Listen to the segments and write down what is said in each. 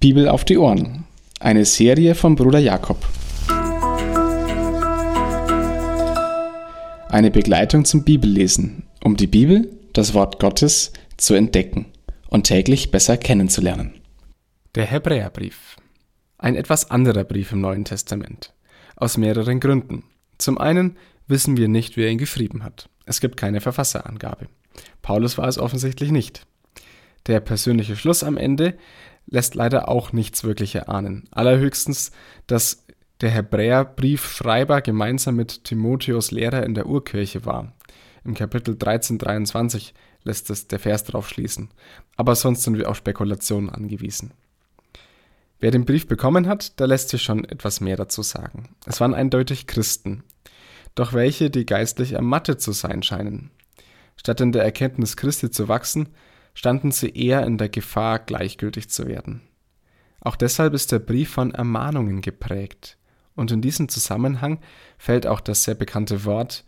Bibel auf die Ohren. Eine Serie von Bruder Jakob. Eine Begleitung zum Bibellesen, um die Bibel, das Wort Gottes, zu entdecken und täglich besser kennenzulernen. Der Hebräerbrief. Ein etwas anderer Brief im Neuen Testament. Aus mehreren Gründen. Zum einen wissen wir nicht, wer ihn geschrieben hat. Es gibt keine Verfasserangabe. Paulus war es offensichtlich nicht. Der persönliche Schluss am Ende lässt leider auch nichts wirklich erahnen. Allerhöchstens, dass der Hebräerbriefschreiber gemeinsam mit Timotheus Lehrer in der Urkirche war. Im Kapitel 1323 lässt es der Vers darauf schließen. Aber sonst sind wir auf Spekulationen angewiesen. Wer den Brief bekommen hat, da lässt sich schon etwas mehr dazu sagen. Es waren eindeutig Christen. Doch welche, die geistlich ermattet zu sein scheinen. Statt in der Erkenntnis Christi zu wachsen, standen sie eher in der Gefahr, gleichgültig zu werden. Auch deshalb ist der Brief von Ermahnungen geprägt. Und in diesem Zusammenhang fällt auch das sehr bekannte Wort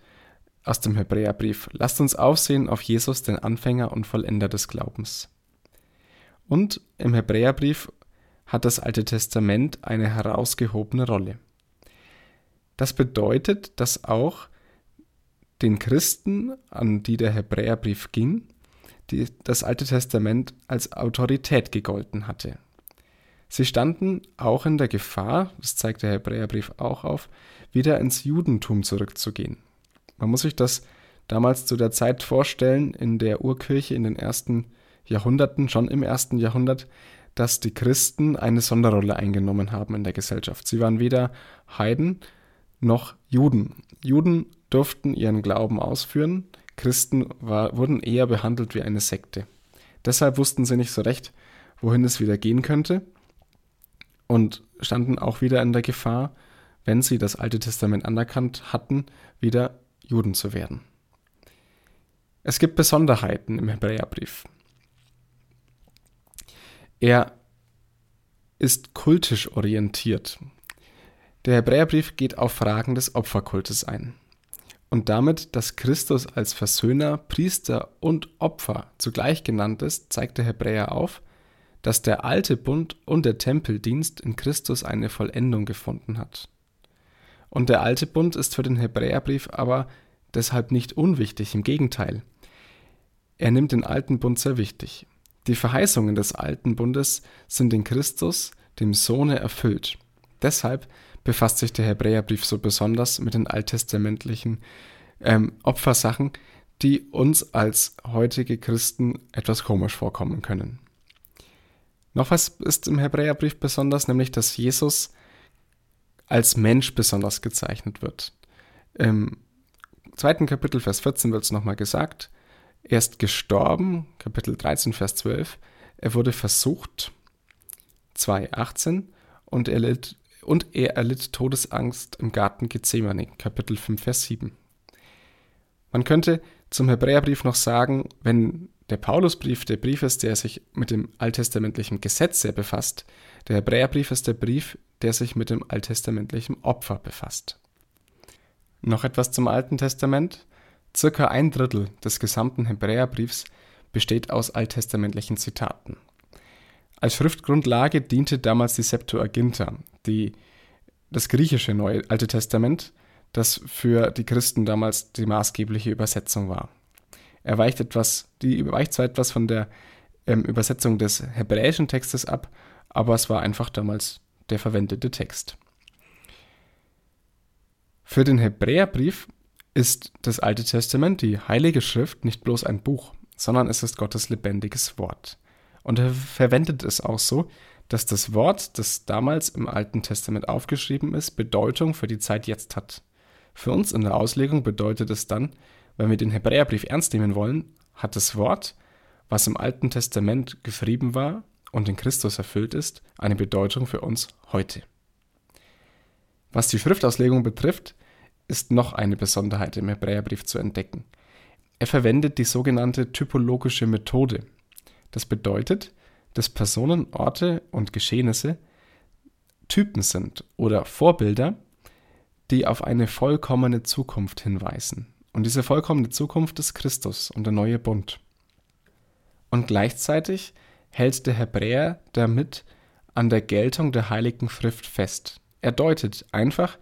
aus dem Hebräerbrief. Lasst uns aufsehen auf Jesus, den Anfänger und Vollender des Glaubens. Und im Hebräerbrief hat das Alte Testament eine herausgehobene Rolle. Das bedeutet, dass auch den Christen, an die der Hebräerbrief ging, die das Alte Testament als Autorität gegolten hatte. Sie standen auch in der Gefahr, das zeigt der Hebräerbrief auch auf, wieder ins Judentum zurückzugehen. Man muss sich das damals zu der Zeit vorstellen, in der Urkirche in den ersten Jahrhunderten, schon im ersten Jahrhundert, dass die Christen eine Sonderrolle eingenommen haben in der Gesellschaft. Sie waren weder Heiden noch Juden. Juden durften ihren Glauben ausführen, Christen war, wurden eher behandelt wie eine Sekte. Deshalb wussten sie nicht so recht, wohin es wieder gehen könnte und standen auch wieder in der Gefahr, wenn sie das Alte Testament anerkannt hatten, wieder Juden zu werden. Es gibt Besonderheiten im Hebräerbrief. Er ist kultisch orientiert. Der Hebräerbrief geht auf Fragen des Opferkultes ein und damit, dass Christus als Versöhner, Priester und Opfer zugleich genannt ist, zeigt der Hebräer auf, dass der alte Bund und der Tempeldienst in Christus eine Vollendung gefunden hat. Und der alte Bund ist für den Hebräerbrief aber deshalb nicht unwichtig, im Gegenteil. Er nimmt den alten Bund sehr wichtig. Die Verheißungen des alten Bundes sind in Christus, dem Sohne, erfüllt. Deshalb befasst sich der Hebräerbrief so besonders mit den alttestamentlichen ähm, Opfersachen, die uns als heutige Christen etwas komisch vorkommen können. Noch was ist im Hebräerbrief besonders, nämlich dass Jesus als Mensch besonders gezeichnet wird. Im zweiten Kapitel, Vers 14 wird es nochmal gesagt. Er ist gestorben, Kapitel 13, Vers 12. Er wurde versucht, 2,18. Und er litt und er erlitt Todesangst im Garten Gethsemane, Kapitel 5, Vers 7. Man könnte zum Hebräerbrief noch sagen, wenn der Paulusbrief der Brief ist, der sich mit dem alttestamentlichen Gesetz sehr befasst, der Hebräerbrief ist der Brief, der sich mit dem alttestamentlichen Opfer befasst. Noch etwas zum Alten Testament. Circa ein Drittel des gesamten Hebräerbriefs besteht aus alttestamentlichen Zitaten. Als Schriftgrundlage diente damals die Septuaginta, die, das griechische Neue Alte Testament, das für die Christen damals die maßgebliche Übersetzung war. Er weicht etwas, die weicht zwar etwas von der ähm, Übersetzung des hebräischen Textes ab, aber es war einfach damals der verwendete Text. Für den Hebräerbrief ist das Alte Testament, die Heilige Schrift, nicht bloß ein Buch, sondern es ist Gottes lebendiges Wort. Und er verwendet es auch so, dass das Wort, das damals im Alten Testament aufgeschrieben ist, Bedeutung für die Zeit jetzt hat. Für uns in der Auslegung bedeutet es dann, wenn wir den Hebräerbrief ernst nehmen wollen, hat das Wort, was im Alten Testament geschrieben war und in Christus erfüllt ist, eine Bedeutung für uns heute. Was die Schriftauslegung betrifft, ist noch eine Besonderheit im Hebräerbrief zu entdecken. Er verwendet die sogenannte typologische Methode, das bedeutet, dass Personen, Orte und Geschehnisse Typen sind oder Vorbilder, die auf eine vollkommene Zukunft hinweisen. Und diese vollkommene Zukunft ist Christus und der neue Bund. Und gleichzeitig hält der Hebräer damit an der Geltung der Heiligen Schrift fest. Er deutet einfach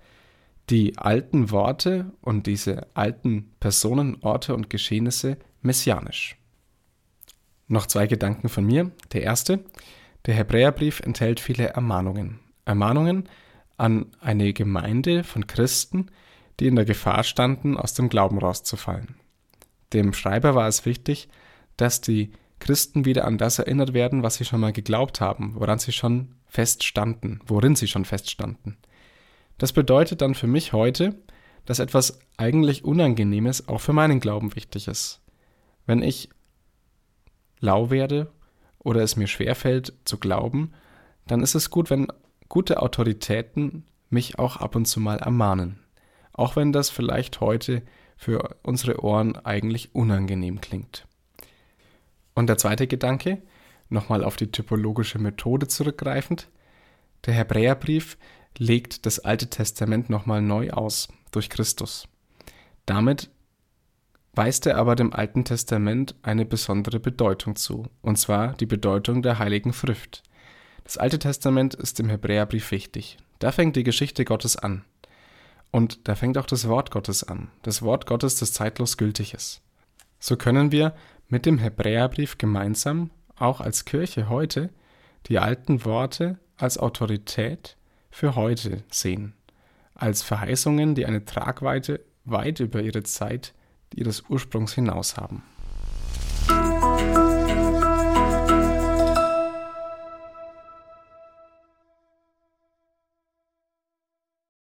die alten Worte und diese alten Personen, Orte und Geschehnisse messianisch. Noch zwei Gedanken von mir. Der erste, der Hebräerbrief enthält viele Ermahnungen. Ermahnungen an eine Gemeinde von Christen, die in der Gefahr standen, aus dem Glauben rauszufallen. Dem Schreiber war es wichtig, dass die Christen wieder an das erinnert werden, was sie schon mal geglaubt haben, woran sie schon feststanden, worin sie schon feststanden. Das bedeutet dann für mich heute, dass etwas eigentlich Unangenehmes auch für meinen Glauben wichtig ist. Wenn ich lau werde oder es mir schwerfällt zu glauben, dann ist es gut, wenn gute Autoritäten mich auch ab und zu mal ermahnen. Auch wenn das vielleicht heute für unsere Ohren eigentlich unangenehm klingt. Und der zweite Gedanke, nochmal auf die typologische Methode zurückgreifend, der Hebräerbrief legt das Alte Testament nochmal neu aus durch Christus. Damit weist er aber dem Alten Testament eine besondere Bedeutung zu, und zwar die Bedeutung der Heiligen Schrift. Das Alte Testament ist im Hebräerbrief wichtig. Da fängt die Geschichte Gottes an. Und da fängt auch das Wort Gottes an. Das Wort Gottes, das zeitlos gültig ist. So können wir mit dem Hebräerbrief gemeinsam, auch als Kirche heute, die alten Worte als Autorität für heute sehen, als Verheißungen, die eine Tragweite weit über ihre Zeit ihres Ursprungs hinaus haben.